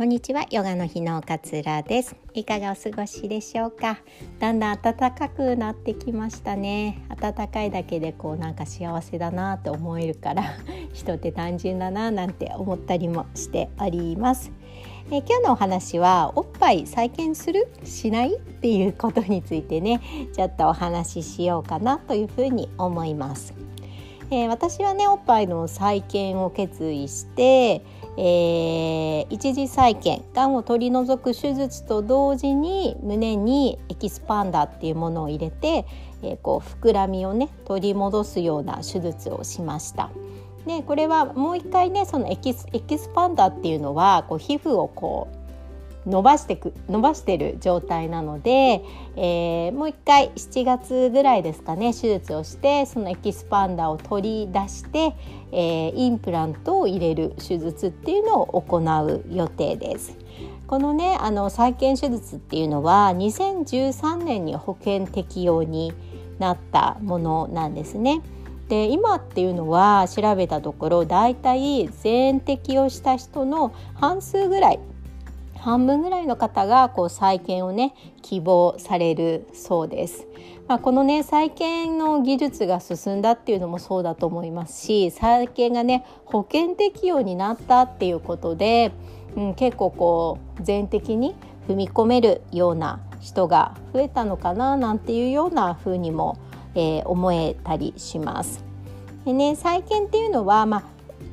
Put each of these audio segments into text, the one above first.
こんにちはヨガの日の勝浦です。いかがお過ごしでしょうか？だんだん暖かくなってきましたね。暖かいだけでこうなんか幸せだなと思えるから 人って単純だななんて思ったりもしております。え今日のお話はおっぱい再建する？しない？っていうことについてねちょっとお話ししようかなというふうに思います。えー、私はねおっぱいの再建を決意して、えー、一次再建がんを取り除く手術と同時に胸にエキスパンダーっていうものを入れて、えー、こう膨らみをね取り戻すような手術をしました。でこれはもう一回ねそのエキスエキスパンダーっていうのはこう皮膚をこう伸ばしてく伸ばしてる状態なので、えー、もう一回7月ぐらいですかね手術をしてそのエキスパンダーを取り出して、えー、インプラントを入れる手術っていうのを行う予定です。このねあの再建手術っていうのは2013年に保険適用になったものなんですね。で今っていうのは調べたところだいたい全適用した人の半数ぐらい半分ぐらいの方がこう再建をね希望されるそうです。まあ、このね再建の技術が進んだっていうのもそうだと思いますし再建がね保険適用になったっていうことで、うん、結構こう全的に踏み込めるような人が増えたのかななんていうような風にも、えー、思えたりします。でね再建っていうのは、まあ、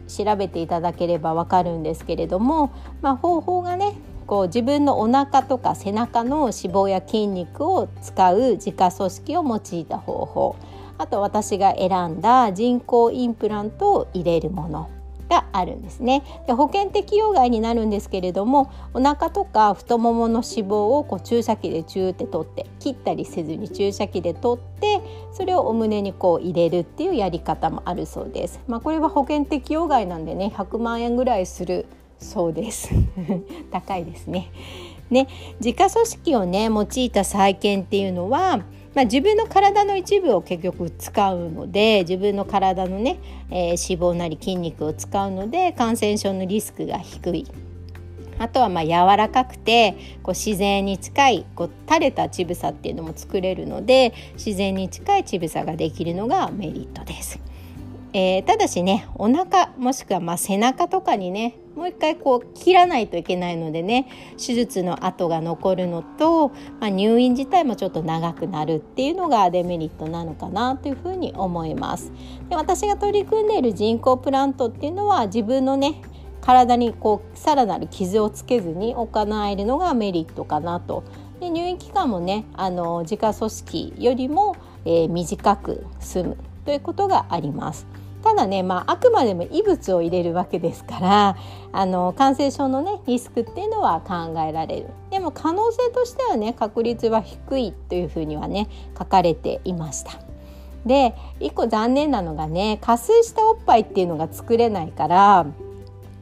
調べていただければわかるんですけれども、まあ、方法がねこう自分のお腹とか背中の脂肪や筋肉を使う自家組織を用いた方法あと私が選んだ人工インプラントを入れるものがあるんですねで保険適用外になるんですけれどもお腹とか太ももの脂肪をこう注射器でチューって取って切ったりせずに注射器で取ってそれをお胸にこう入れるっていうやり方もあるそうです。まあ、これは保険適用外なんでね100万円ぐらいするそうです 高いですね。ね自家組織をね用いた再建っていうのは、まあ、自分の体の一部を結局使うので自分の体のね、えー、脂肪なり筋肉を使うので感染症のリスクが低い。あとはまあ柔らかくてこう自然に近いこう垂れた乳房っていうのも作れるので自然に近い乳房ができるのがメリットです。えー、ただしねお腹もしくはまあ背中とかにねもう一回こう切らないといけないのでね手術の跡が残るのと、まあ、入院自体もちょっと長くなるっていうのがデメリットなのかなというふうに思います。で私が取り組んでいる人工プラントっていうのは自分のね体にこうさらなる傷をつけずに行えるのがメリットかなと。で入院期間もねあの自家組織よりも、えー、短く済むということがあります。ただね、まあ、あくまでも異物を入れるわけですからあの感染症のねリスクっていうのは考えられるでも可能性としてはね確率は低いというふうにはね書かれていました。で一個残念なのがね加水したおっぱいっていうのが作れないから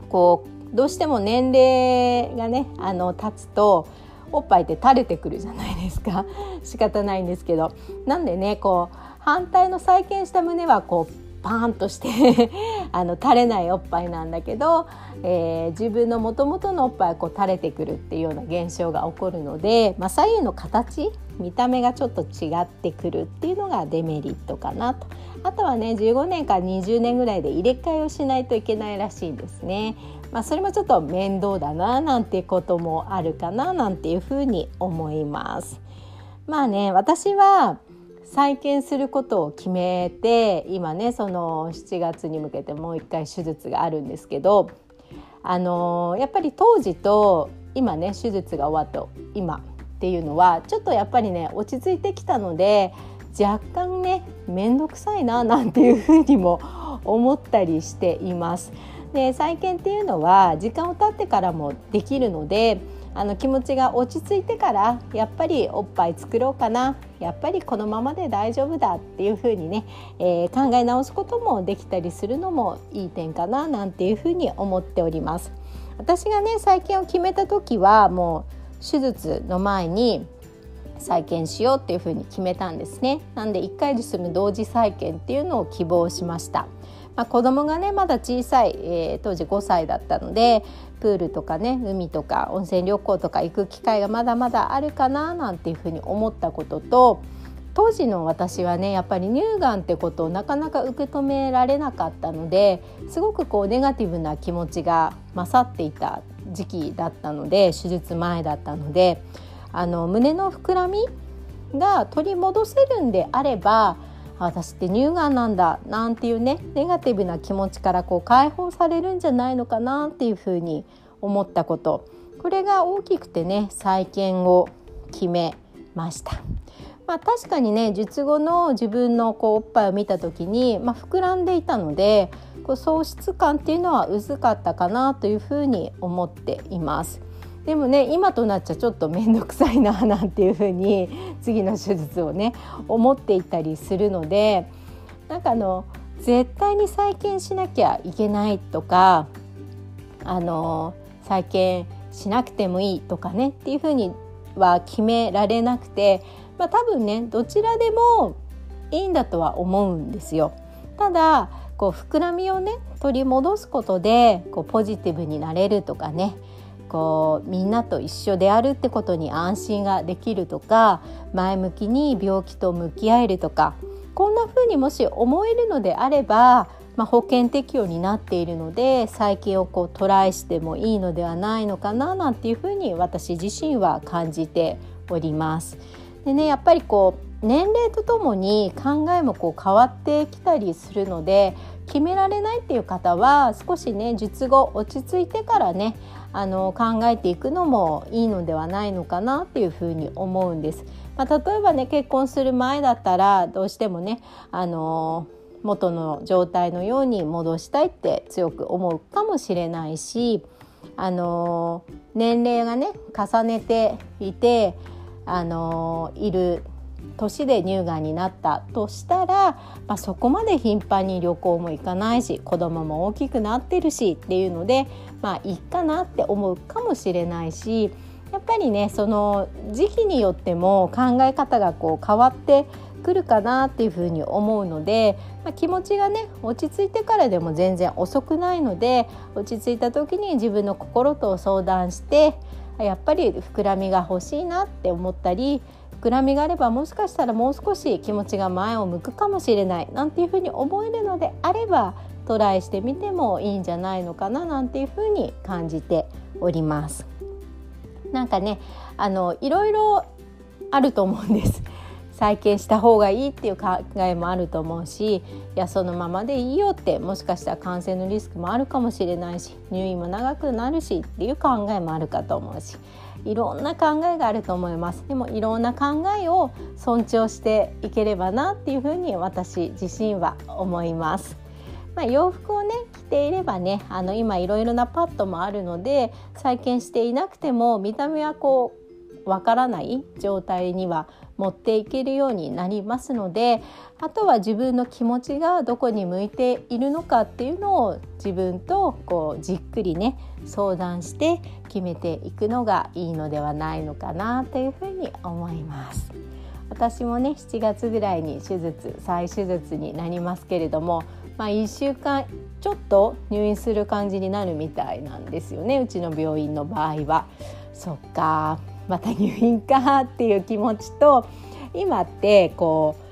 こうどうしても年齢がねあの経つとおっぱいって垂れてくるじゃないですか 仕方ないんですけどなんでねこう反対の再建した胸はこうパーンとして あの垂れないおっぱいなんだけど、えー、自分のもともとのおっぱいがこう垂れてくるっていうような現象が起こるので、まあ、左右の形見た目がちょっと違ってくるっていうのがデメリットかなとあとはね15年から20年ぐらいで入れ替えをしないといけないらしいんですね。まあ、それもちょっと面倒だななんてこともあるかななんていうふうに思います。まあね私は再建することを決めて今ねその7月に向けてもう一回手術があるんですけどあのやっぱり当時と今ね手術が終わった今っていうのはちょっとやっぱりね落ち着いてきたので若干ね面倒くさいななんていうふうにも思ったりしています。で再建っていうのは時間を経ってからもできるのであの気持ちが落ち着いてからやっぱりおっぱい作ろうかなやっぱりこのままで大丈夫だっていうふうにね、えー、考え直すこともできたりするのもいい点かななんていうふうに思っております。私がね再建を決めた時はもう手術の前に再建しようっていうふうに決めたんですね。なんで1回で済む同時再建っていうのを希望しました。まあ、子供がねまだ小さい、えー、当時5歳だったのでプールとかね海とか温泉旅行とか行く機会がまだまだあるかななんていうふうに思ったことと当時の私はねやっぱり乳がんってことをなかなか受け止められなかったのですごくこうネガティブな気持ちが勝っていた時期だったので手術前だったのであの胸の膨らみが取り戻せるんであれば私って乳がんなんだなんていうねネガティブな気持ちからこう解放されるんじゃないのかなっていうふうに思ったことこれが大きくてね再建を決めました。まあ、確かにね術後の自分のこうおっぱいを見た時に、まあ、膨らんでいたのでこう喪失感っていうのは薄かったかなというふうに思っています。でもね今となっちゃちょっと面倒くさいななんていうふうに 次の手術をね思っていたりするのでなんかあの絶対に再建しなきゃいけないとかあの再建しなくてもいいとかねっていうふうには決められなくて、まあ、多分ねどちらでもいいんだとは思うんですよ。ただこう膨らみをね取り戻すことでこうポジティブになれるとかねこうみんなと一緒であるってことに安心ができるとか前向きに病気と向き合えるとかこんな風にもし思えるのであれば、まあ、保険適用になっているので最近をこうトライしてもいいのではないのかななんていう風に私自身は感じております。でねやっぱりこう年齢とともに考えもこう変わってきたりするので決められないっていう方は少しね術後落ち着いてからねあの考えていくのもいいのではないのかなっていうふうに思うんです。まあ、例えばね結婚する前だったらどうしてもねあの元の状態のように戻したいって強く思うかもしれないしあの年齢がね重ねていてあのいる年で乳がんになったとしたら、まあ、そこまで頻繁に旅行も行かないし子供も大きくなってるしっていうのでまあいいかなって思うかもしれないしやっぱりねその時期によっても考え方がこう変わってくるかなっていうふうに思うので、まあ、気持ちがね落ち着いてからでも全然遅くないので落ち着いた時に自分の心と相談してやっぱり膨らみが欲しいなって思ったり膨らみがあればもしかしたらもう少し気持ちが前を向くかもしれないなんていうふうに思えるのであればトライしてみてもいいんじゃないのかななんていうふうに感じております。なんかねあのいろいろあると思うんです。再建した方がいいっていう考えもあると思うしいやそのままでいいよってもしかしたら感染のリスクもあるかもしれないし入院も長くなるしっていう考えもあるかと思うしいろんな考えがあると思いますでもいろんな考えを尊重していければなっていうふうに私自身は思います。まあ、洋服をね着ていればねあの今いろいろなパッドもあるので再建していなくても見た目はこうわからない状態には持っていけるようになりますのであとは自分の気持ちがどこに向いているのかっていうのを自分とこうじっくりね相談して決めていくのがいいのではないのかなというふうに思います。私もね7月ぐらいに手術再手術になりますけれども、まあ、1週間ちょっと入院する感じになるみたいなんですよねうちの病院の場合は。そっかまた入院かっていう気持ちと今ってこう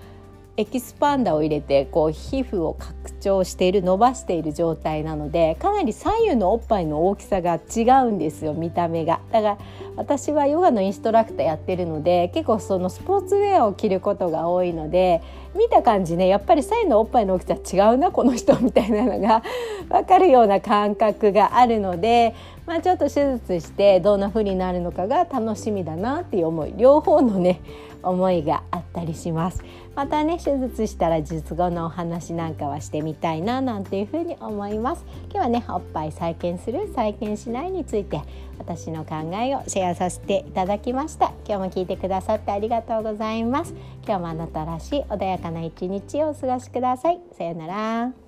エキスパンダを入れてこう皮膚を拡張している伸ばしている状態なのでかなり左右のおっぱいの大きさが違うんですよ見た目が。だから私はヨガのインストラクターやってるので結構そのスポーツウェアを着ることが多いので見た感じねやっぱり左右のおっぱいの大きさ違うなこの人みたいなのが 分かるような感覚があるので、まあ、ちょっと手術してどんな風になるのかが楽しみだなっていう思い両方のね思いがあったりしますまたね手術したら術後のお話なんかはしてみたいななんていうふうに思います。今日はねおっぱい再建する再建しないについて私の考えをシェアさせていただきました。今日も聞いてくださってありがとうございます。今日もあなたらしい穏やかな一日をお過ごしください。さようなら。